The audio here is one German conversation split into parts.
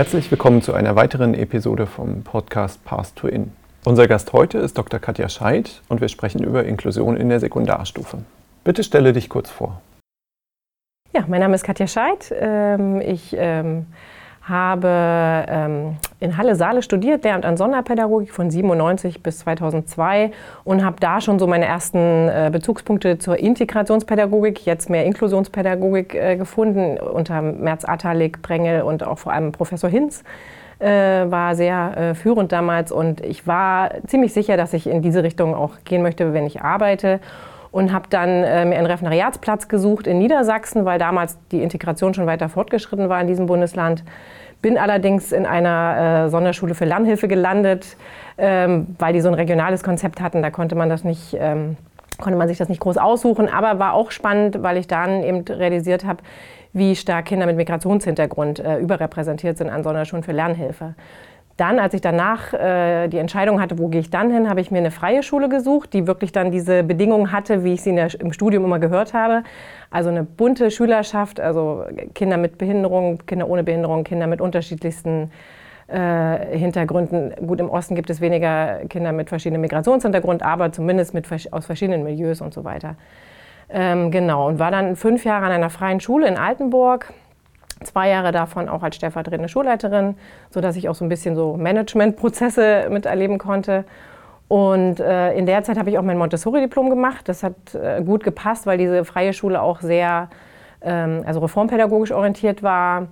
Herzlich willkommen zu einer weiteren Episode vom Podcast Path to In. Unser Gast heute ist Dr. Katja Scheid und wir sprechen über Inklusion in der Sekundarstufe. Bitte stelle dich kurz vor. Ja, mein Name ist Katja Scheid. Ähm, ich ähm, habe ähm, in Halle-Saale studiert, Lehramt an Sonderpädagogik von 97 bis 2002 und habe da schon so meine ersten äh, Bezugspunkte zur Integrationspädagogik, jetzt mehr Inklusionspädagogik äh, gefunden, unter Merz Atalik, Brengel und auch vor allem Professor Hinz. Äh, war sehr äh, führend damals und ich war ziemlich sicher, dass ich in diese Richtung auch gehen möchte, wenn ich arbeite und habe dann äh, mir einen Referendariatsplatz gesucht in Niedersachsen, weil damals die Integration schon weiter fortgeschritten war in diesem Bundesland. Bin allerdings in einer äh, Sonderschule für Lernhilfe gelandet, ähm, weil die so ein regionales Konzept hatten. Da konnte man das nicht, ähm, konnte man sich das nicht groß aussuchen. Aber war auch spannend, weil ich dann eben realisiert habe, wie stark Kinder mit Migrationshintergrund äh, überrepräsentiert sind an Sonderschulen für Lernhilfe. Dann, als ich danach äh, die Entscheidung hatte, wo gehe ich dann hin, habe ich mir eine freie Schule gesucht, die wirklich dann diese Bedingungen hatte, wie ich sie der, im Studium immer gehört habe. Also eine bunte Schülerschaft, also Kinder mit Behinderung, Kinder ohne Behinderung, Kinder mit unterschiedlichsten äh, Hintergründen. Gut, im Osten gibt es weniger Kinder mit verschiedenen Migrationshintergrund, aber zumindest mit, aus verschiedenen Milieus und so weiter. Ähm, genau, und war dann fünf Jahre an einer freien Schule in Altenburg zwei Jahre davon auch als stellvertretende Schulleiterin, sodass ich auch so ein bisschen so Managementprozesse miterleben konnte. Und äh, in der Zeit habe ich auch mein Montessori-Diplom gemacht. Das hat äh, gut gepasst, weil diese freie Schule auch sehr ähm, also reformpädagogisch orientiert war.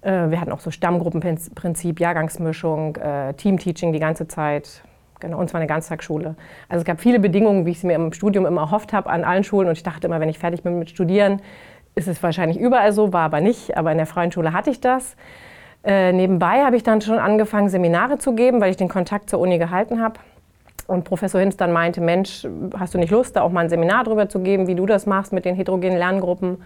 Äh, wir hatten auch so Stammgruppenprinzip, Jahrgangsmischung, äh, Teamteaching die ganze Zeit. Genau, und zwar eine Ganztagsschule. Also es gab viele Bedingungen, wie ich es mir im Studium immer erhofft habe, an allen Schulen. Und ich dachte immer, wenn ich fertig bin mit Studieren, ist es wahrscheinlich überall so, war aber nicht. Aber in der freien Schule hatte ich das. Äh, nebenbei habe ich dann schon angefangen, Seminare zu geben, weil ich den Kontakt zur Uni gehalten habe. Und Professor Hinz dann meinte, Mensch, hast du nicht Lust, da auch mal ein Seminar drüber zu geben, wie du das machst mit den heterogenen Lerngruppen?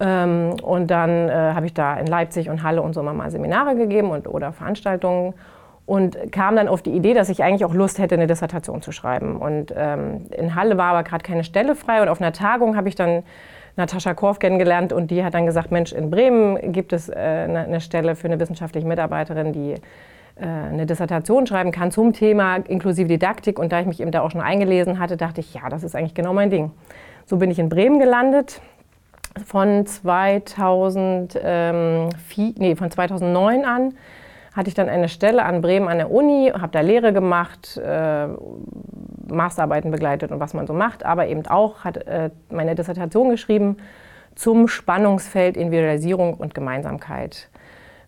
Ähm, und dann äh, habe ich da in Leipzig und Halle und so mal Seminare gegeben und, oder Veranstaltungen und kam dann auf die Idee, dass ich eigentlich auch Lust hätte, eine Dissertation zu schreiben. Und ähm, in Halle war aber gerade keine Stelle frei und auf einer Tagung habe ich dann Natascha Korf kennengelernt und die hat dann gesagt, Mensch, in Bremen gibt es äh, eine Stelle für eine wissenschaftliche Mitarbeiterin, die äh, eine Dissertation schreiben kann zum Thema inklusive Didaktik. Und da ich mich eben da auch schon eingelesen hatte, dachte ich, ja, das ist eigentlich genau mein Ding. So bin ich in Bremen gelandet. Von, 2004, nee, von 2009 an hatte ich dann eine Stelle an Bremen an der Uni, habe da Lehre gemacht, äh, Masterarbeiten begleitet und was man so macht, aber eben auch hat äh, meine Dissertation geschrieben zum Spannungsfeld Individualisierung und Gemeinsamkeit.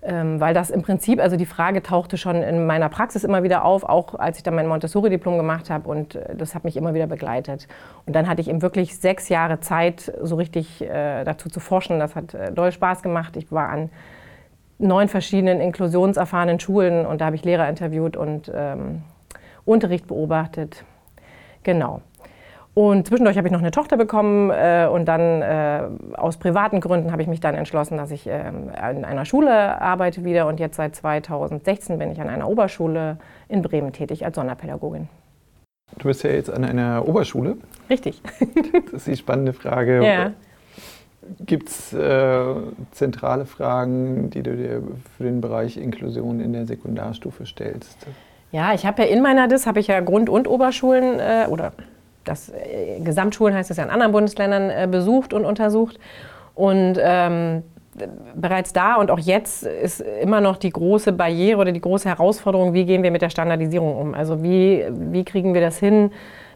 Ähm, weil das im Prinzip, also die Frage tauchte schon in meiner Praxis immer wieder auf, auch als ich dann mein Montessori-Diplom gemacht habe und äh, das hat mich immer wieder begleitet. Und dann hatte ich eben wirklich sechs Jahre Zeit, so richtig äh, dazu zu forschen. Das hat äh, doll Spaß gemacht. Ich war an neun verschiedenen inklusionserfahrenen Schulen und da habe ich Lehrer interviewt und ähm, Unterricht beobachtet. Genau. Und zwischendurch habe ich noch eine Tochter bekommen äh, und dann äh, aus privaten Gründen habe ich mich dann entschlossen, dass ich äh, in einer Schule arbeite wieder und jetzt seit 2016 bin ich an einer Oberschule in Bremen tätig als Sonderpädagogin. Du bist ja jetzt an einer Oberschule. Richtig. das ist die spannende Frage. Ja. Gibt es äh, zentrale Fragen, die du dir für den Bereich Inklusion in der Sekundarstufe stellst? Ja, ich habe ja in meiner DIS habe ich ja Grund- und Oberschulen äh, oder das äh, Gesamtschulen heißt es ja in anderen Bundesländern äh, besucht und untersucht. Und ähm, bereits da und auch jetzt ist immer noch die große Barriere oder die große Herausforderung, wie gehen wir mit der Standardisierung um? Also wie, wie kriegen wir das hin,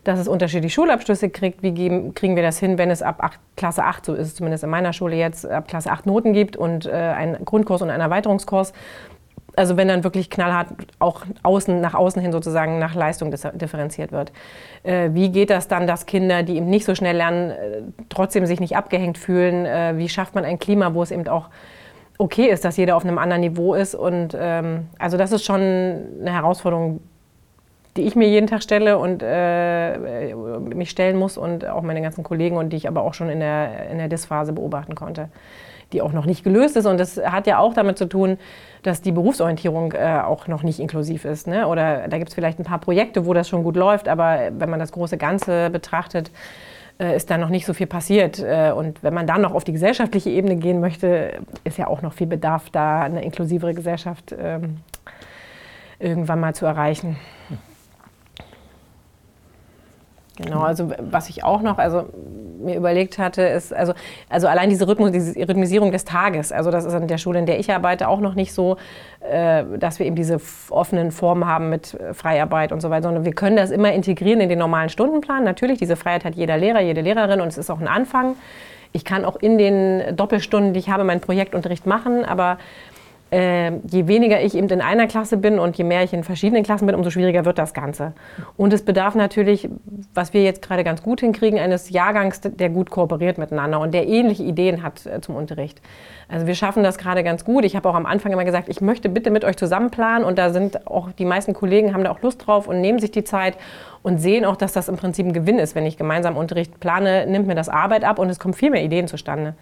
dass es unterschiedliche Schulabschlüsse kriegt? Wie geben, kriegen wir das hin, wenn es ab 8, Klasse 8, so ist es zumindest in meiner Schule jetzt, ab Klasse 8 Noten gibt und äh, einen Grundkurs und einen Erweiterungskurs? Also wenn dann wirklich knallhart auch außen, nach außen hin sozusagen nach Leistung differenziert wird. Äh, wie geht das dann, dass Kinder, die eben nicht so schnell lernen, äh, trotzdem sich nicht abgehängt fühlen? Äh, wie schafft man ein Klima, wo es eben auch okay ist, dass jeder auf einem anderen Niveau ist? Und ähm, also das ist schon eine Herausforderung, die ich mir jeden Tag stelle und äh, mich stellen muss und auch meine ganzen Kollegen und die ich aber auch schon in der, in der DIS-Phase beobachten konnte die auch noch nicht gelöst ist. Und das hat ja auch damit zu tun, dass die Berufsorientierung äh, auch noch nicht inklusiv ist. Ne? Oder da gibt es vielleicht ein paar Projekte, wo das schon gut läuft, aber wenn man das große Ganze betrachtet, äh, ist da noch nicht so viel passiert. Äh, und wenn man dann noch auf die gesellschaftliche Ebene gehen möchte, ist ja auch noch viel Bedarf, da eine inklusivere Gesellschaft ähm, irgendwann mal zu erreichen. Genau, also was ich auch noch also mir überlegt hatte, ist also, also allein diese, Rhythmus, diese Rhythmisierung des Tages. Also das ist an der Schule, in der ich arbeite, auch noch nicht so, äh, dass wir eben diese offenen Formen haben mit äh, Freiarbeit und so weiter, sondern wir können das immer integrieren in den normalen Stundenplan. Natürlich, diese Freiheit hat jeder Lehrer, jede Lehrerin und es ist auch ein Anfang. Ich kann auch in den Doppelstunden, die ich habe, meinen Projektunterricht machen, aber äh, je weniger ich eben in einer Klasse bin und je mehr ich in verschiedenen Klassen bin, umso schwieriger wird das Ganze. Und es bedarf natürlich, was wir jetzt gerade ganz gut hinkriegen, eines Jahrgangs, der gut kooperiert miteinander und der ähnliche Ideen hat äh, zum Unterricht. Also wir schaffen das gerade ganz gut. Ich habe auch am Anfang immer gesagt, ich möchte bitte mit euch zusammen planen und da sind auch die meisten Kollegen haben da auch Lust drauf und nehmen sich die Zeit und sehen auch, dass das im Prinzip ein Gewinn ist. Wenn ich gemeinsam Unterricht plane, nimmt mir das Arbeit ab und es kommen viel mehr Ideen zustande.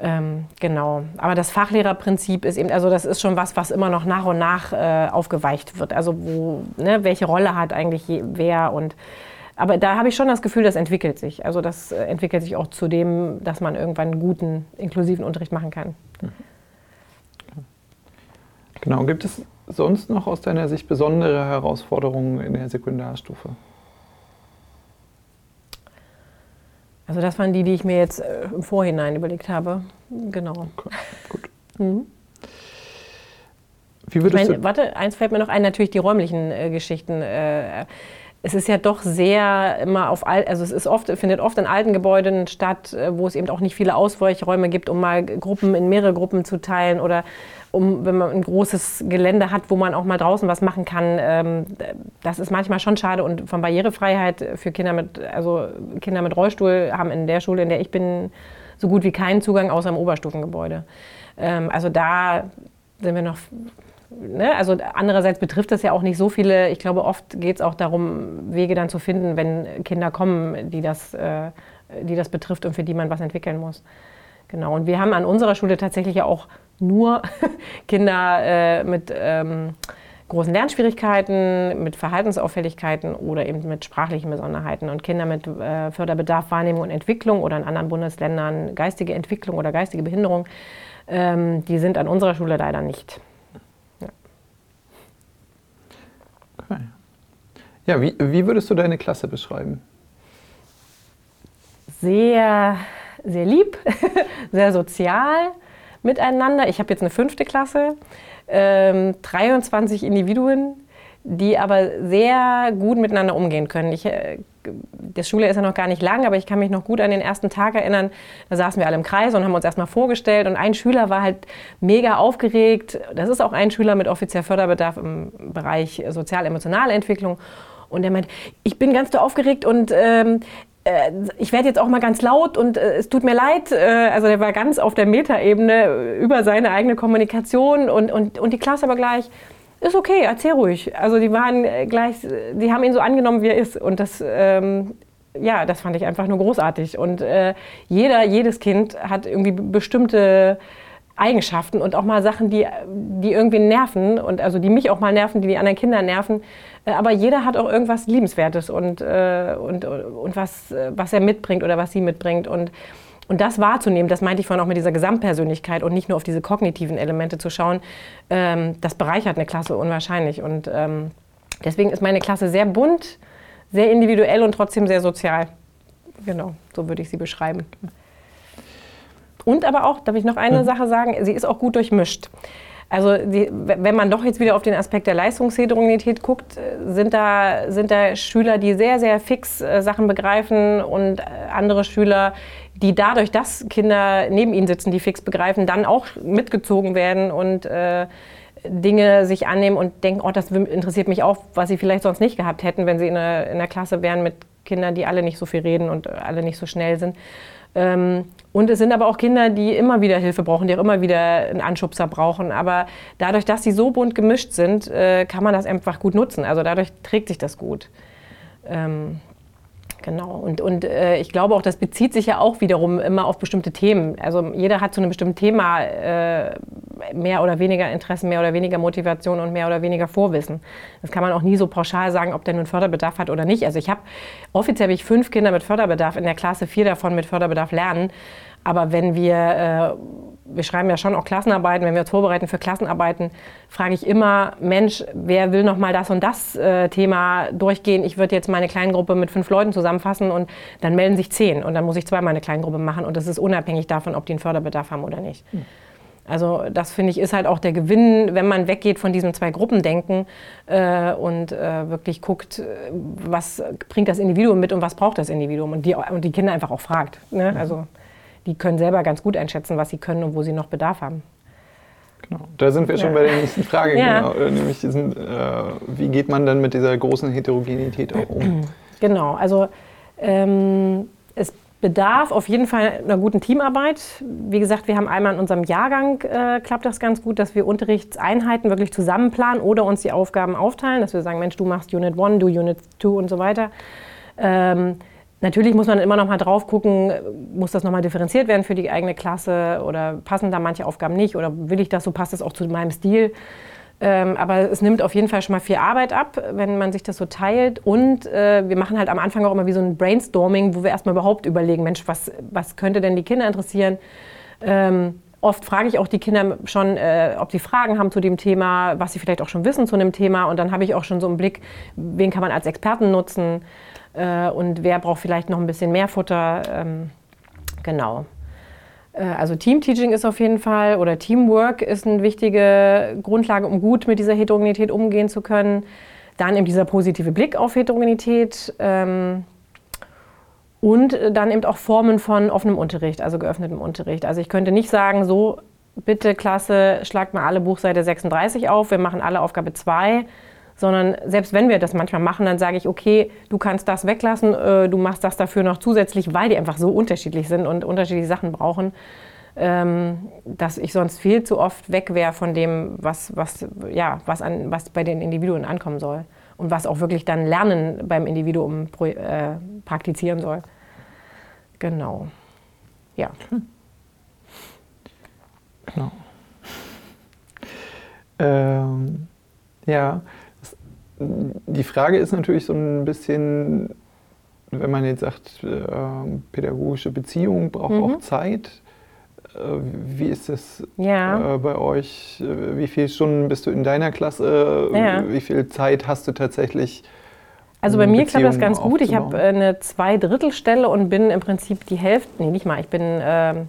Ähm, genau. Aber das Fachlehrerprinzip ist eben, also das ist schon was, was immer noch nach und nach äh, aufgeweicht wird. Also wo, ne, welche Rolle hat eigentlich je, wer und aber da habe ich schon das Gefühl, das entwickelt sich. Also das äh, entwickelt sich auch zu dem, dass man irgendwann einen guten, inklusiven Unterricht machen kann. Genau. Gibt es sonst noch aus deiner Sicht besondere Herausforderungen in der Sekundarstufe? Also das waren die, die ich mir jetzt äh, im Vorhinein überlegt habe. Genau. Okay, gut. Mhm. Wie würdest ich meine, warte, eins fällt mir noch ein, natürlich die räumlichen äh, Geschichten. Äh, es ist ja doch sehr immer auf, also es ist oft, findet oft in alten Gebäuden statt, äh, wo es eben auch nicht viele Ausweichräume gibt, um mal Gruppen in mehrere Gruppen zu teilen oder um, wenn man ein großes Gelände hat, wo man auch mal draußen was machen kann. Ähm, das ist manchmal schon schade und von Barrierefreiheit für Kinder mit, also Kinder mit Rollstuhl haben in der Schule, in der ich bin, so gut wie keinen Zugang außer im Oberstufengebäude. Ähm, also da sind wir noch Ne? Also andererseits betrifft das ja auch nicht so viele. Ich glaube, oft geht es auch darum, Wege dann zu finden, wenn Kinder kommen, die das, äh, die das betrifft und für die man was entwickeln muss. Genau. Und wir haben an unserer Schule tatsächlich ja auch nur Kinder äh, mit ähm, großen Lernschwierigkeiten, mit Verhaltensauffälligkeiten oder eben mit sprachlichen Besonderheiten. Und Kinder mit äh, Förderbedarf, Wahrnehmung und Entwicklung oder in anderen Bundesländern geistige Entwicklung oder geistige Behinderung, ähm, die sind an unserer Schule leider nicht. Okay. Ja, wie, wie würdest du deine Klasse beschreiben? Sehr, sehr lieb, sehr sozial miteinander. Ich habe jetzt eine fünfte Klasse, ähm, 23 Individuen, die aber sehr gut miteinander umgehen können. Ich, äh, das Schule ist ja noch gar nicht lang, aber ich kann mich noch gut an den ersten Tag erinnern. Da saßen wir alle im Kreis und haben uns erstmal vorgestellt und ein Schüler war halt mega aufgeregt. Das ist auch ein Schüler mit offizieller Förderbedarf im Bereich sozial-emotionale Entwicklung. Und er meint, ich bin ganz so aufgeregt und ähm, äh, ich werde jetzt auch mal ganz laut und äh, es tut mir leid. Äh, also der war ganz auf der Metaebene über seine eigene Kommunikation und, und, und die Klasse aber gleich ist okay, erzähl ruhig. Also die waren gleich, die haben ihn so angenommen, wie er ist. Und das, ähm, ja, das fand ich einfach nur großartig. Und äh, jeder, jedes Kind hat irgendwie bestimmte Eigenschaften und auch mal Sachen, die, die irgendwie nerven und also die mich auch mal nerven, die die anderen Kinder nerven. Äh, aber jeder hat auch irgendwas Liebenswertes und, äh, und, und was, was er mitbringt oder was sie mitbringt. Und und das wahrzunehmen, das meinte ich vorhin auch mit dieser Gesamtpersönlichkeit und nicht nur auf diese kognitiven Elemente zu schauen, ähm, das bereichert eine Klasse unwahrscheinlich. Und ähm, deswegen ist meine Klasse sehr bunt, sehr individuell und trotzdem sehr sozial. Genau, so würde ich sie beschreiben. Und aber auch, darf ich noch eine mhm. Sache sagen, sie ist auch gut durchmischt. Also die, wenn man doch jetzt wieder auf den Aspekt der Leistungsheterogenität guckt, äh, sind da, sind da Schüler, die sehr, sehr fix äh, Sachen begreifen und äh, andere Schüler, die dadurch, dass Kinder neben ihnen sitzen, die fix begreifen, dann auch mitgezogen werden und äh, Dinge sich annehmen und denken, oh, das interessiert mich auch, was sie vielleicht sonst nicht gehabt hätten, wenn sie in einer, in einer Klasse wären mit Kindern, die alle nicht so viel reden und alle nicht so schnell sind. Ähm, und es sind aber auch Kinder, die immer wieder Hilfe brauchen, die auch immer wieder einen Anschubser brauchen. Aber dadurch, dass sie so bunt gemischt sind, äh, kann man das einfach gut nutzen. Also dadurch trägt sich das gut. Ähm, Genau. Und, und äh, ich glaube auch, das bezieht sich ja auch wiederum immer auf bestimmte Themen. Also jeder hat zu einem bestimmten Thema äh, mehr oder weniger Interessen, mehr oder weniger Motivation und mehr oder weniger Vorwissen. Das kann man auch nie so pauschal sagen, ob der nun Förderbedarf hat oder nicht. Also ich habe offiziell habe ich fünf Kinder mit Förderbedarf in der Klasse, vier davon mit Förderbedarf lernen. Aber wenn wir, äh, wir schreiben ja schon auch Klassenarbeiten, wenn wir uns vorbereiten für Klassenarbeiten, frage ich immer, Mensch, wer will noch mal das und das äh, Thema durchgehen? Ich würde jetzt meine Kleingruppe mit fünf Leuten zusammenfassen und dann melden sich zehn und dann muss ich zweimal eine Kleingruppe machen und das ist unabhängig davon, ob die einen Förderbedarf haben oder nicht. Hm. Also das finde ich ist halt auch der Gewinn, wenn man weggeht von diesem zwei Gruppendenken äh, und äh, wirklich guckt, was bringt das Individuum mit und was braucht das Individuum und die, und die Kinder einfach auch fragt. Ne? Also die können selber ganz gut einschätzen, was sie können und wo sie noch Bedarf haben. Genau. Da sind wir schon bei der nächsten Frage, ja. genau. nämlich diesen, äh, wie geht man dann mit dieser großen Heterogenität auch um? Genau, also ähm, es bedarf auf jeden Fall einer guten Teamarbeit. Wie gesagt, wir haben einmal in unserem Jahrgang, äh, klappt das ganz gut, dass wir Unterrichtseinheiten wirklich zusammenplanen oder uns die Aufgaben aufteilen, dass wir sagen, Mensch, du machst Unit 1, du Unit 2 und so weiter. Ähm, Natürlich muss man immer noch mal drauf gucken, muss das noch mal differenziert werden für die eigene Klasse oder passen da manche Aufgaben nicht oder will ich das so, passt das auch zu meinem Stil. Ähm, aber es nimmt auf jeden Fall schon mal viel Arbeit ab, wenn man sich das so teilt. Und äh, wir machen halt am Anfang auch immer wie so ein Brainstorming, wo wir erstmal überhaupt überlegen, Mensch, was, was könnte denn die Kinder interessieren? Ähm, oft frage ich auch die Kinder schon, äh, ob sie Fragen haben zu dem Thema, was sie vielleicht auch schon wissen zu einem Thema. Und dann habe ich auch schon so einen Blick, wen kann man als Experten nutzen äh, und wer braucht vielleicht noch ein bisschen mehr Futter. Ähm, genau. Äh, also Teamteaching ist auf jeden Fall oder Teamwork ist eine wichtige Grundlage, um gut mit dieser Heterogenität umgehen zu können. Dann eben dieser positive Blick auf Heterogenität. Ähm, und dann eben auch Formen von offenem Unterricht, also geöffnetem Unterricht. Also ich könnte nicht sagen, so, bitte Klasse, schlagt mal alle Buchseite 36 auf, wir machen alle Aufgabe 2, sondern selbst wenn wir das manchmal machen, dann sage ich, okay, du kannst das weglassen, äh, du machst das dafür noch zusätzlich, weil die einfach so unterschiedlich sind und unterschiedliche Sachen brauchen, ähm, dass ich sonst viel zu oft weg wäre von dem, was, was, ja, was, an, was bei den Individuen ankommen soll und was auch wirklich dann Lernen beim Individuum äh, praktizieren soll. Genau. Ja. Genau. Ähm, ja, die Frage ist natürlich so ein bisschen, wenn man jetzt sagt, äh, pädagogische Beziehung braucht mhm. auch Zeit. Äh, wie ist das ja. äh, bei euch? Wie viele Stunden bist du in deiner Klasse? Ja. Wie viel Zeit hast du tatsächlich? Also bei mir klappt das ganz gut. Ich habe eine Zweidrittelstelle und bin im Prinzip die Hälfte, nee, nicht mal, ich bin ähm,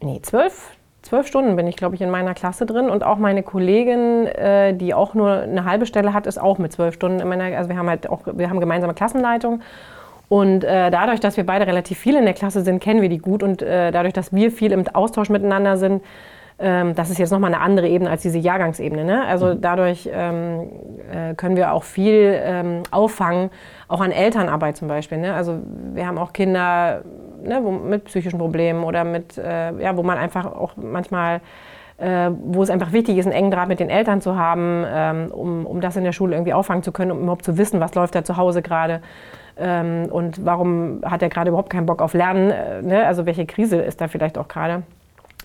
nee, zwölf, zwölf Stunden bin ich, glaube ich, in meiner Klasse drin. Und auch meine Kollegin, äh, die auch nur eine halbe Stelle hat, ist auch mit zwölf Stunden in meiner, also wir haben halt auch, wir haben gemeinsame Klassenleitung. Und äh, dadurch, dass wir beide relativ viel in der Klasse sind, kennen wir die gut. Und äh, dadurch, dass wir viel im Austausch miteinander sind, ähm, das ist jetzt nochmal eine andere Ebene als diese Jahrgangsebene. Ne? Also mhm. dadurch ähm, äh, können wir auch viel ähm, auffangen, auch an Elternarbeit zum Beispiel. Ne? Also wir haben auch Kinder ne, wo, mit psychischen Problemen oder mit, äh, ja, wo man einfach auch manchmal äh, wo es einfach wichtig ist, einen engen Draht mit den Eltern zu haben, ähm, um, um das in der Schule irgendwie auffangen zu können, um überhaupt zu wissen, was läuft da zu Hause gerade ähm, und warum hat er gerade überhaupt keinen Bock auf Lernen, äh, ne? also welche Krise ist da vielleicht auch gerade.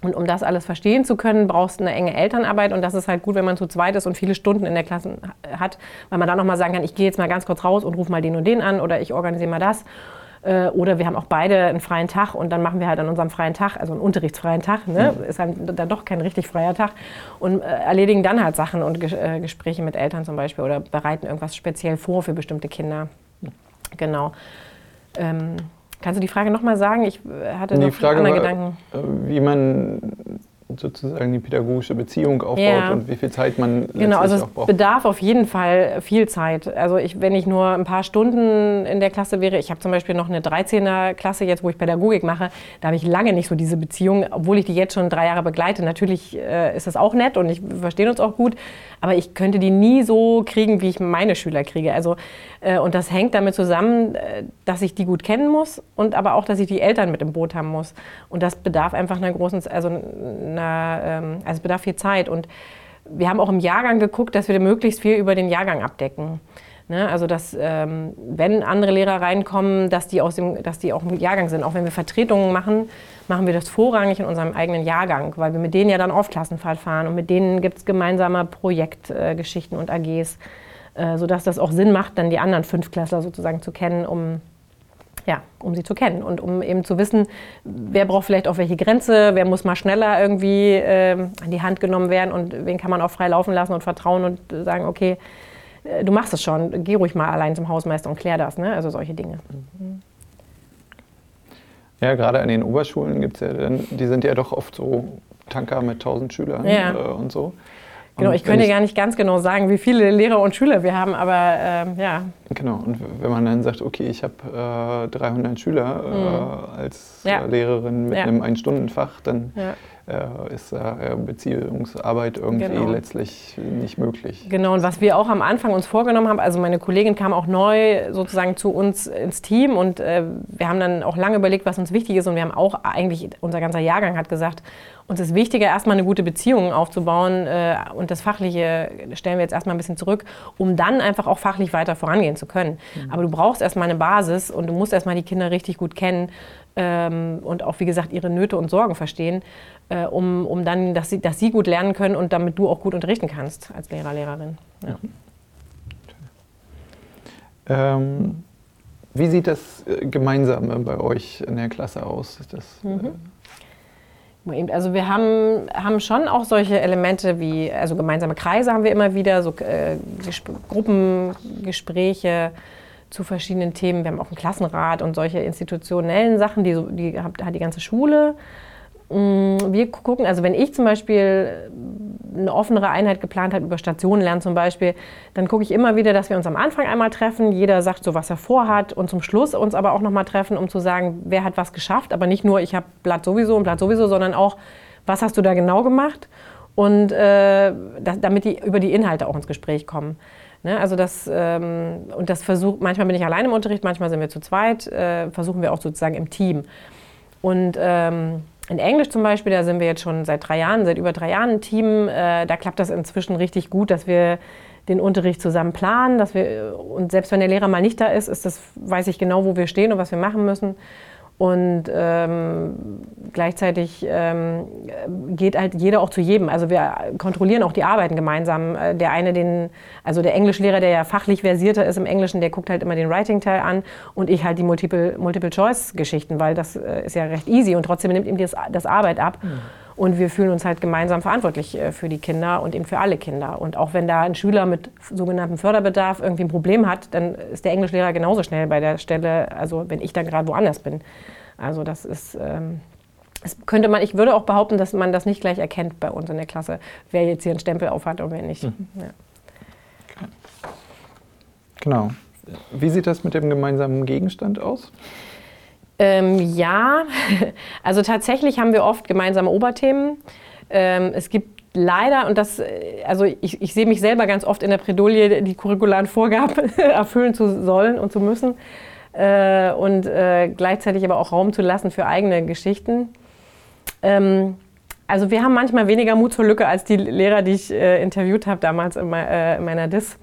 Und um das alles verstehen zu können, brauchst du eine enge Elternarbeit. Und das ist halt gut, wenn man zu zweit ist und viele Stunden in der Klasse hat, weil man dann nochmal sagen kann, ich gehe jetzt mal ganz kurz raus und rufe mal den und den an oder ich organisiere mal das. Äh, oder wir haben auch beide einen freien Tag und dann machen wir halt an unserem freien Tag, also einen unterrichtsfreien Tag, ne? Mhm. ist dann, dann doch kein richtig freier Tag und äh, erledigen dann halt Sachen und äh, Gespräche mit Eltern zum Beispiel oder bereiten irgendwas speziell vor für bestimmte Kinder. Genau. Ähm, Kannst du die Frage nochmal sagen? Ich äh, hatte die noch Frage andere war, Gedanken. Äh, wie man sozusagen die pädagogische Beziehung aufbaut ja. und wie viel Zeit man genau, also es braucht. bedarf auf jeden Fall viel Zeit. Also ich, wenn ich nur ein paar Stunden in der Klasse wäre, ich habe zum Beispiel noch eine 13er Klasse jetzt, wo ich Pädagogik mache, da habe ich lange nicht so diese Beziehung, obwohl ich die jetzt schon drei Jahre begleite. Natürlich äh, ist das auch nett und ich verstehe uns auch gut, aber ich könnte die nie so kriegen, wie ich meine Schüler kriege. Also, äh, und das hängt damit zusammen, äh, dass ich die gut kennen muss und aber auch, dass ich die Eltern mit im Boot haben muss. Und das bedarf einfach einer großen, also, einer, ähm, also es bedarf viel Zeit. Und wir haben auch im Jahrgang geguckt, dass wir möglichst viel über den Jahrgang abdecken. Ne? Also dass ähm, wenn andere Lehrer reinkommen, dass die, aus dem, dass die auch im Jahrgang sind. Auch wenn wir Vertretungen machen, machen wir das vorrangig in unserem eigenen Jahrgang, weil wir mit denen ja dann auf Klassenfahrt fahren und mit denen gibt es gemeinsame Projektgeschichten äh, und AGs, äh, sodass das auch Sinn macht, dann die anderen Fünfklässler sozusagen zu kennen, um ja, um sie zu kennen und um eben zu wissen, wer braucht vielleicht auch welche Grenze, wer muss mal schneller irgendwie äh, an die Hand genommen werden und wen kann man auch frei laufen lassen und vertrauen und sagen, okay, äh, du machst es schon, geh ruhig mal allein zum Hausmeister und klär das, ne? also solche Dinge. Ja, gerade an den Oberschulen gibt es ja die sind ja doch oft so Tanker mit 1000 Schülern ja. äh, und so. Genau, ich könnte gar nicht ganz genau sagen, wie viele Lehrer und Schüler wir haben, aber ähm, ja. Genau, und wenn man dann sagt, okay, ich habe äh, 300 Schüler äh, mhm. als ja. Lehrerin mit ja. einem Ein-Stunden-Fach, dann ja äh, ist äh, Beziehungsarbeit irgendwie genau. letztlich nicht möglich. Genau, und was wir auch am Anfang uns vorgenommen haben, also meine Kollegin kam auch neu sozusagen zu uns ins Team und äh, wir haben dann auch lange überlegt, was uns wichtig ist und wir haben auch eigentlich, unser ganzer Jahrgang hat gesagt, uns ist wichtiger, erstmal eine gute Beziehung aufzubauen äh, und das Fachliche stellen wir jetzt erstmal ein bisschen zurück, um dann einfach auch fachlich weiter vorangehen zu können. Mhm. Aber du brauchst erstmal eine Basis und du musst erstmal die Kinder richtig gut kennen ähm, und auch, wie gesagt, ihre Nöte und Sorgen verstehen, äh, um, um dann, dass sie, dass sie gut lernen können und damit du auch gut unterrichten kannst als Lehrer, Lehrerin. Ja. Ähm, wie sieht das äh, Gemeinsame bei euch in der Klasse aus? Das, mhm. äh also wir haben, haben schon auch solche Elemente wie, also gemeinsame Kreise haben wir immer wieder, so äh, Gruppengespräche, zu verschiedenen Themen. Wir haben auch einen Klassenrat und solche institutionellen Sachen, die, die hat, hat die ganze Schule. Mm, wir gucken, also wenn ich zum Beispiel eine offenere Einheit geplant habe über Stationen lernen zum Beispiel, dann gucke ich immer wieder, dass wir uns am Anfang einmal treffen, jeder sagt so, was er vorhat und zum Schluss uns aber auch nochmal treffen, um zu sagen, wer hat was geschafft, aber nicht nur, ich habe Blatt sowieso und Blatt sowieso, sondern auch, was hast du da genau gemacht und äh, damit die über die Inhalte auch ins Gespräch kommen. Ne, also das, ähm, und das versucht, manchmal bin ich allein im Unterricht, manchmal sind wir zu zweit, äh, versuchen wir auch sozusagen im Team. Und ähm, in Englisch zum Beispiel, da sind wir jetzt schon seit drei Jahren, seit über drei Jahren ein Team, äh, da klappt das inzwischen richtig gut, dass wir den Unterricht zusammen planen, dass wir, und selbst wenn der Lehrer mal nicht da ist, ist das, weiß ich genau, wo wir stehen und was wir machen müssen. Und ähm, gleichzeitig ähm, geht halt jeder auch zu jedem. Also wir kontrollieren auch die Arbeiten gemeinsam. Äh, der eine, den, also der Englischlehrer, der ja fachlich versierter ist im Englischen, der guckt halt immer den Writing-Teil an und ich halt die Multiple-Choice-Geschichten, weil das äh, ist ja recht easy und trotzdem nimmt ihm das, das Arbeit ab. Mhm. Und wir fühlen uns halt gemeinsam verantwortlich äh, für die Kinder und eben für alle Kinder. Und auch wenn da ein Schüler mit sogenanntem Förderbedarf irgendwie ein Problem hat, dann ist der Englischlehrer genauso schnell bei der Stelle, also wenn ich dann gerade woanders bin. Also das ist, ähm, das könnte man, ich würde auch behaupten, dass man das nicht gleich erkennt bei uns in der Klasse, wer jetzt hier einen Stempel aufhat und wer nicht. Mhm. Ja. Genau. Wie sieht das mit dem gemeinsamen Gegenstand aus? Ähm, ja, also tatsächlich haben wir oft gemeinsame Oberthemen. Ähm, es gibt leider, und das, äh, also ich, ich sehe mich selber ganz oft in der Predolie, die curricularen Vorgaben erfüllen zu sollen und zu müssen. Äh, und äh, gleichzeitig aber auch Raum zu lassen für eigene Geschichten. Ähm, also wir haben manchmal weniger Mut zur Lücke als die Lehrer, die ich äh, interviewt habe damals in, äh, in meiner DIS.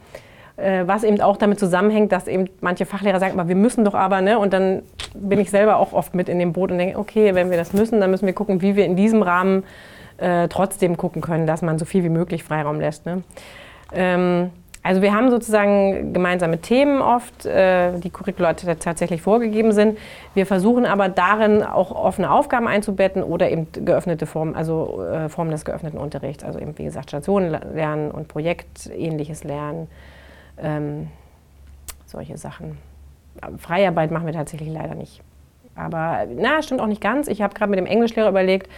Äh, was eben auch damit zusammenhängt, dass eben manche Fachlehrer sagen, aber wir müssen doch aber, ne? Und dann bin ich selber auch oft mit in dem Boot und denke, okay, wenn wir das müssen, dann müssen wir gucken, wie wir in diesem Rahmen äh, trotzdem gucken können, dass man so viel wie möglich Freiraum lässt. Ne? Ähm, also wir haben sozusagen gemeinsame Themen oft, äh, die Curricula tatsächlich vorgegeben sind. Wir versuchen aber darin auch offene Aufgaben einzubetten oder eben geöffnete Formen, also äh, Formen des geöffneten Unterrichts. Also eben wie gesagt Stationen lernen und projektähnliches Lernen ähm, solche Sachen. Freiarbeit machen wir tatsächlich leider nicht. Aber na, stimmt auch nicht ganz. Ich habe gerade mit dem Englischlehrer überlegt,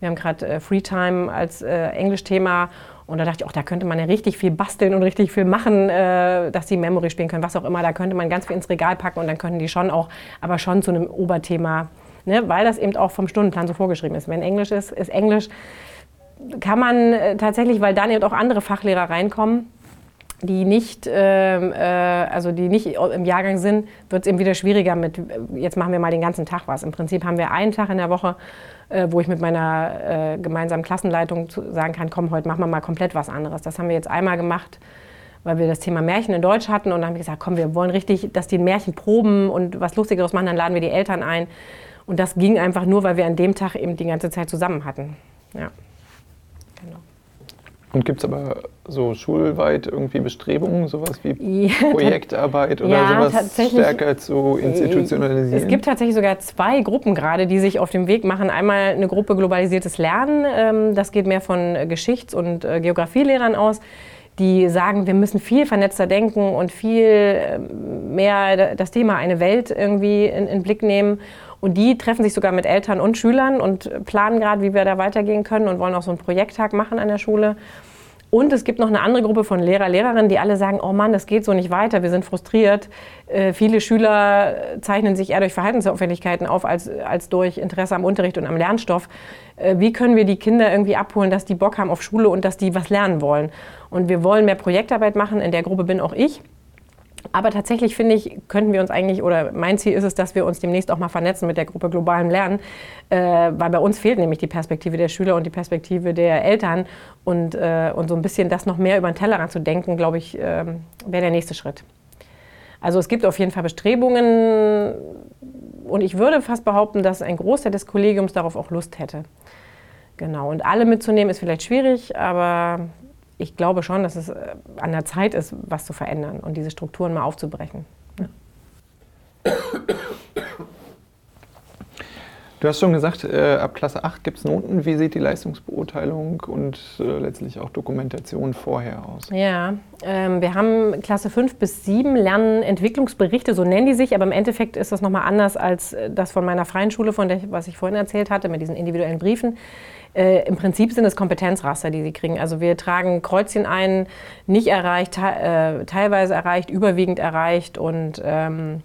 wir haben gerade äh, Freetime als äh, Englischthema und da dachte ich, auch da könnte man ja richtig viel basteln und richtig viel machen, äh, dass sie Memory spielen können, was auch immer. Da könnte man ganz viel ins Regal packen und dann könnten die schon auch, aber schon zu einem Oberthema, ne, weil das eben auch vom Stundenplan so vorgeschrieben ist. Wenn Englisch ist, ist Englisch. Kann man äh, tatsächlich, weil dann eben auch andere Fachlehrer reinkommen, die nicht, ähm, äh, also die nicht im Jahrgang sind, wird es eben wieder schwieriger mit, jetzt machen wir mal den ganzen Tag was. Im Prinzip haben wir einen Tag in der Woche, äh, wo ich mit meiner äh, gemeinsamen Klassenleitung zu, sagen kann, komm, heute machen wir mal komplett was anderes. Das haben wir jetzt einmal gemacht, weil wir das Thema Märchen in Deutsch hatten. Und dann haben wir gesagt, komm, wir wollen richtig, dass die Märchen proben und was Lustigeres machen, dann laden wir die Eltern ein. Und das ging einfach nur, weil wir an dem Tag eben die ganze Zeit zusammen hatten. Ja. Und gibt es aber so schulweit irgendwie Bestrebungen, sowas wie ja, Projektarbeit oder ja, sowas stärker zu institutionalisieren? Es gibt tatsächlich sogar zwei Gruppen gerade, die sich auf dem Weg machen. Einmal eine Gruppe globalisiertes Lernen, ähm, das geht mehr von Geschichts- und äh, Geografielehrern aus die sagen, wir müssen viel vernetzter denken und viel ähm, mehr das Thema eine Welt irgendwie in, in Blick nehmen. Und die treffen sich sogar mit Eltern und Schülern und planen gerade, wie wir da weitergehen können und wollen auch so einen Projekttag machen an der Schule. Und es gibt noch eine andere Gruppe von Lehrer, Lehrerinnen, die alle sagen, oh Mann, das geht so nicht weiter, wir sind frustriert. Äh, viele Schüler zeichnen sich eher durch Verhaltensauffälligkeiten auf als, als durch Interesse am Unterricht und am Lernstoff. Äh, wie können wir die Kinder irgendwie abholen, dass die Bock haben auf Schule und dass die was lernen wollen? Und wir wollen mehr Projektarbeit machen, in der Gruppe bin auch ich. Aber tatsächlich finde ich, könnten wir uns eigentlich, oder mein Ziel ist es, dass wir uns demnächst auch mal vernetzen mit der Gruppe Globalem Lernen, äh, weil bei uns fehlt nämlich die Perspektive der Schüler und die Perspektive der Eltern. Und, äh, und so ein bisschen das noch mehr über den Tellerrand zu denken, glaube ich, äh, wäre der nächste Schritt. Also es gibt auf jeden Fall Bestrebungen und ich würde fast behaupten, dass ein Großteil des Kollegiums darauf auch Lust hätte. Genau, und alle mitzunehmen ist vielleicht schwierig, aber ich glaube schon, dass es äh, an der Zeit ist, was zu verändern und diese Strukturen mal aufzubrechen. Ja. Du hast schon gesagt, äh, ab Klasse 8 gibt es Noten. Wie sieht die Leistungsbeurteilung und äh, letztlich auch Dokumentation vorher aus? Ja, ähm, wir haben Klasse 5 bis 7 lernen Entwicklungsberichte, so nennen die sich, aber im Endeffekt ist das nochmal anders als äh, das von meiner freien Schule, von der, was ich vorhin erzählt hatte, mit diesen individuellen Briefen. Äh, Im Prinzip sind es Kompetenzraster, die sie kriegen. Also wir tragen Kreuzchen ein, nicht erreicht, te äh, teilweise erreicht, überwiegend erreicht und ähm,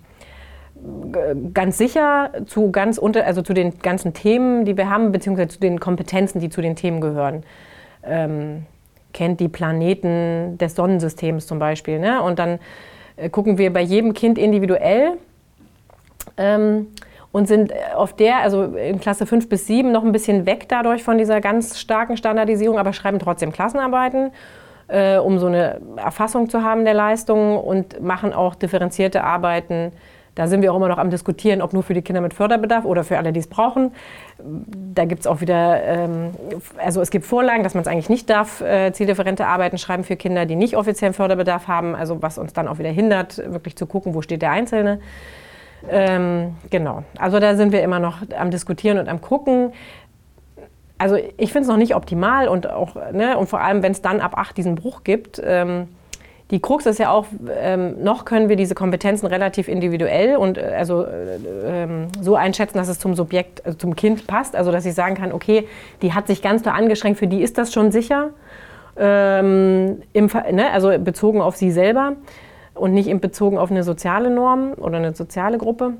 ganz sicher zu, ganz unter, also zu den ganzen Themen, die wir haben, beziehungsweise zu den Kompetenzen, die zu den Themen gehören. Ähm, kennt die Planeten des Sonnensystems zum Beispiel. Ne? Und dann äh, gucken wir bei jedem Kind individuell. Ähm, und sind auf der, also in Klasse 5 bis 7, noch ein bisschen weg dadurch von dieser ganz starken Standardisierung, aber schreiben trotzdem Klassenarbeiten, äh, um so eine Erfassung zu haben der Leistungen und machen auch differenzierte Arbeiten. Da sind wir auch immer noch am Diskutieren, ob nur für die Kinder mit Förderbedarf oder für alle, die es brauchen. Da gibt es auch wieder, ähm, also es gibt Vorlagen, dass man es eigentlich nicht darf, äh, zieldifferente Arbeiten schreiben für Kinder, die nicht offiziellen Förderbedarf haben, also was uns dann auch wieder hindert, wirklich zu gucken, wo steht der Einzelne. Ähm, genau, also da sind wir immer noch am Diskutieren und am Gucken. Also ich finde es noch nicht optimal und auch, ne, und vor allem, wenn es dann ab 8 diesen Bruch gibt, ähm, die Krux ist ja auch, ähm, noch können wir diese Kompetenzen relativ individuell und äh, also äh, äh, so einschätzen, dass es zum Subjekt, also zum Kind passt. Also dass ich sagen kann, okay, die hat sich ganz klar angeschränkt, für die ist das schon sicher, ähm, im, ne, also bezogen auf sie selber und nicht eben bezogen auf eine soziale Norm oder eine soziale Gruppe.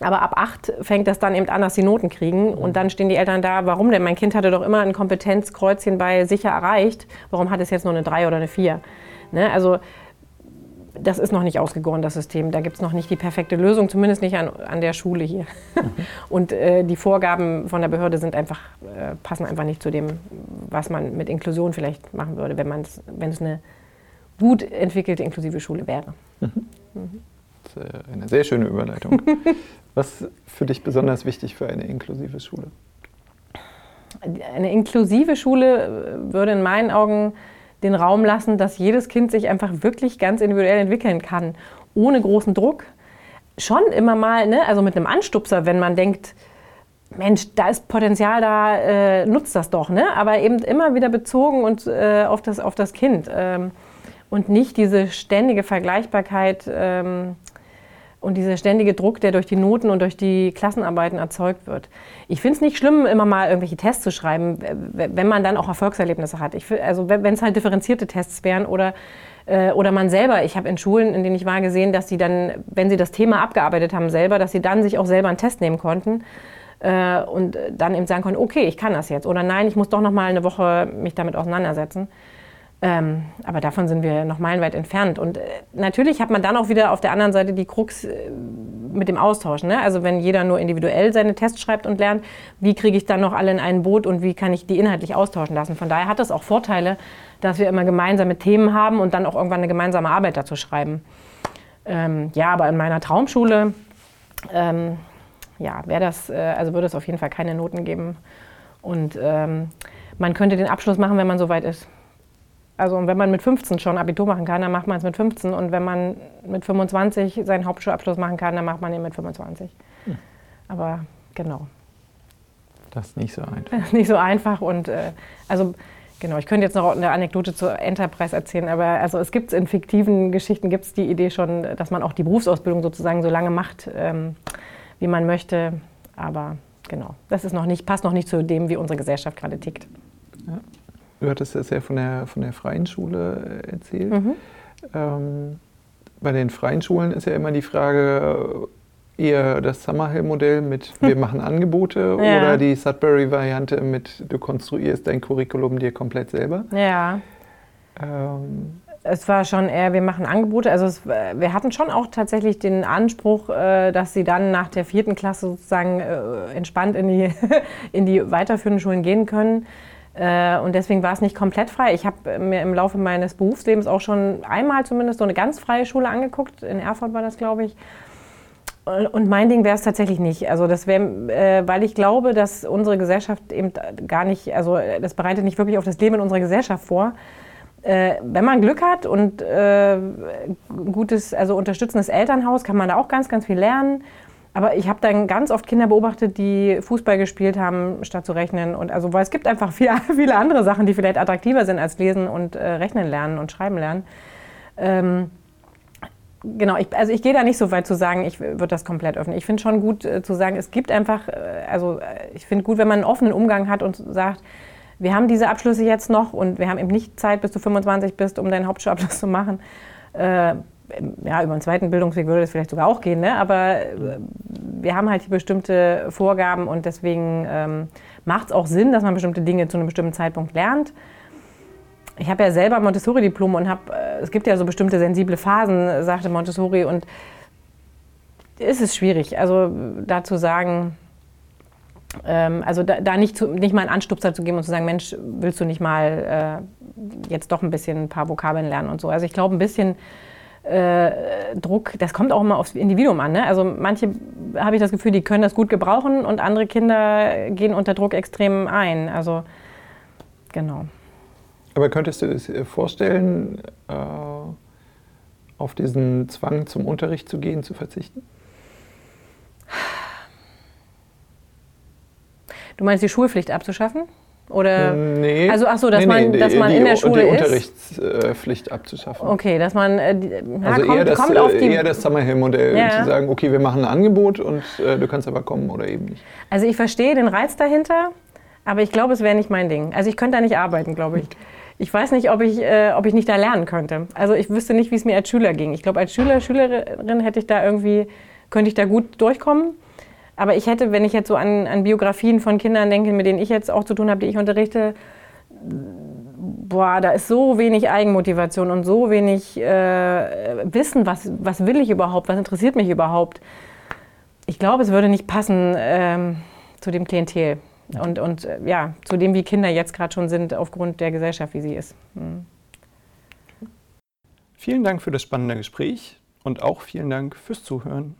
Aber ab acht fängt das dann eben an, dass sie Noten kriegen. Und dann stehen die Eltern da, warum denn? Mein Kind hatte doch immer ein Kompetenzkreuzchen bei sicher erreicht. Warum hat es jetzt nur eine drei oder eine vier? Ne? Also das ist noch nicht ausgegoren, das System. Da gibt es noch nicht die perfekte Lösung, zumindest nicht an, an der Schule hier. Mhm. Und äh, die Vorgaben von der Behörde sind einfach, äh, passen einfach nicht zu dem, was man mit Inklusion vielleicht machen würde, wenn, wenn es eine gut entwickelte inklusive Schule wäre. Mhm. Mhm. Das ist äh, eine sehr schöne Überleitung. Was für dich besonders wichtig für eine inklusive Schule? Eine inklusive Schule äh, würde in meinen Augen den Raum lassen, dass jedes Kind sich einfach wirklich ganz individuell entwickeln kann, ohne großen Druck. Schon immer mal, ne, also mit einem Anstupser, wenn man denkt, Mensch, da ist Potenzial da, äh, nutzt das doch, ne? aber eben immer wieder bezogen und, äh, auf, das, auf das Kind. Ähm, und nicht diese ständige Vergleichbarkeit ähm, und dieser ständige Druck, der durch die Noten und durch die Klassenarbeiten erzeugt wird. Ich finde es nicht schlimm, immer mal irgendwelche Tests zu schreiben, wenn man dann auch Erfolgserlebnisse hat. Ich, also wenn es halt differenzierte Tests wären oder äh, oder man selber, ich habe in Schulen, in denen ich war, gesehen, dass sie dann, wenn sie das Thema abgearbeitet haben selber, dass sie dann sich auch selber einen Test nehmen konnten äh, und dann eben sagen konnten, okay, ich kann das jetzt. Oder nein, ich muss doch noch mal eine Woche mich damit auseinandersetzen. Ähm, aber davon sind wir noch meilenweit entfernt. Und äh, natürlich hat man dann auch wieder auf der anderen Seite die Krux äh, mit dem Austausch. Ne? Also wenn jeder nur individuell seine Tests schreibt und lernt, wie kriege ich dann noch alle in ein Boot und wie kann ich die inhaltlich austauschen lassen. Von daher hat es auch Vorteile, dass wir immer gemeinsame Themen haben und dann auch irgendwann eine gemeinsame Arbeit dazu schreiben. Ähm, ja, aber in meiner Traumschule ähm, ja, wäre das, äh, also würde es auf jeden Fall keine Noten geben. Und ähm, man könnte den Abschluss machen, wenn man soweit ist. Also wenn man mit 15 schon Abitur machen kann, dann macht man es mit 15. Und wenn man mit 25 seinen Hauptschulabschluss machen kann, dann macht man ihn mit 25. Hm. Aber genau. Das ist nicht so einfach. Das ist nicht so einfach. Und äh, also genau, ich könnte jetzt noch eine Anekdote zur Enterprise erzählen, aber also es gibt in fiktiven Geschichten gibt es die Idee schon, dass man auch die Berufsausbildung sozusagen so lange macht, ähm, wie man möchte. Aber genau, das ist noch nicht, passt noch nicht zu dem, wie unsere Gesellschaft gerade tickt. Ja. Du hattest das ja von der, von der freien Schule äh, erzählt. Mhm. Ähm, bei den freien Schulen ist ja immer die Frage, äh, eher das Summerhill-Modell mit wir machen Angebote ja. oder die Sudbury-Variante mit du konstruierst dein Curriculum dir komplett selber. Ja. Ähm. Es war schon eher, wir machen Angebote. Also es, wir hatten schon auch tatsächlich den Anspruch, äh, dass sie dann nach der vierten Klasse sozusagen entspannt in die, in die weiterführenden Schulen gehen können. Äh, und deswegen war es nicht komplett frei. Ich habe mir im Laufe meines Berufslebens auch schon einmal zumindest so eine ganz freie Schule angeguckt. In Erfurt war das, glaube ich. Und mein Ding wäre es tatsächlich nicht. Also das wäre, äh, weil ich glaube, dass unsere Gesellschaft eben gar nicht, also das bereitet nicht wirklich auf das Leben in unserer Gesellschaft vor. Äh, wenn man Glück hat und äh, gutes, also unterstützendes Elternhaus, kann man da auch ganz, ganz viel lernen. Aber ich habe dann ganz oft Kinder beobachtet, die Fußball gespielt haben, statt zu rechnen. Und also, weil es gibt einfach viel, viele andere Sachen, die vielleicht attraktiver sind als Lesen und äh, Rechnen lernen und Schreiben lernen. Ähm, genau, ich, also ich gehe da nicht so weit zu sagen, ich würde das komplett öffnen. Ich finde schon gut äh, zu sagen, es gibt einfach, äh, also äh, ich finde gut, wenn man einen offenen Umgang hat und sagt, wir haben diese Abschlüsse jetzt noch und wir haben eben nicht Zeit, bis du 25 bist, um deinen Hauptschulabschluss zu machen. Ja, über einen zweiten Bildungsweg würde das vielleicht sogar auch gehen, ne? aber äh, wir haben halt bestimmte Vorgaben und deswegen ähm, macht es auch Sinn, dass man bestimmte Dinge zu einem bestimmten Zeitpunkt lernt. Ich habe ja selber Montessori-Diplom und habe, äh, es gibt ja so bestimmte sensible Phasen, sagte Montessori, und ist es schwierig, also da zu sagen, ähm, also da, da, nicht, zu, nicht mal einen Anstupser zu geben und zu sagen, Mensch, willst du nicht mal äh, jetzt doch ein bisschen ein paar Vokabeln lernen und so. Also ich glaube, ein bisschen äh, Druck, das kommt auch immer aufs Individuum an. Ne? Also manche habe ich das Gefühl, die können das gut gebrauchen und andere Kinder gehen unter Druck extrem ein. Also genau. Aber könntest du dir vorstellen, äh, auf diesen Zwang zum Unterricht zu gehen, zu verzichten? Du meinst die Schulpflicht abzuschaffen? Oder nee. Also ach so, dass nee, man, dass man die, in der Schule die Unterrichtspflicht abzuschaffen. Okay, dass man äh, die, also kommt, eher das, kommt auf die, eher das Summerhill-Modell, ja. zu sagen, okay, wir machen ein Angebot und äh, du kannst aber kommen oder eben nicht. Also ich verstehe den Reiz dahinter, aber ich glaube, es wäre nicht mein Ding. Also ich könnte da nicht arbeiten, glaube ich. Ich weiß nicht, ob ich, äh, ob ich nicht da lernen könnte. Also ich wüsste nicht, wie es mir als Schüler ging. Ich glaube, als Schüler, Schülerin hätte ich da irgendwie, könnte ich da gut durchkommen. Aber ich hätte, wenn ich jetzt so an, an Biografien von Kindern denke, mit denen ich jetzt auch zu tun habe, die ich unterrichte, boah, da ist so wenig Eigenmotivation und so wenig äh, Wissen, was, was will ich überhaupt, was interessiert mich überhaupt. Ich glaube, es würde nicht passen ähm, zu dem Klientel und, und äh, ja, zu dem, wie Kinder jetzt gerade schon sind, aufgrund der Gesellschaft, wie sie ist. Hm. Vielen Dank für das spannende Gespräch und auch vielen Dank fürs Zuhören.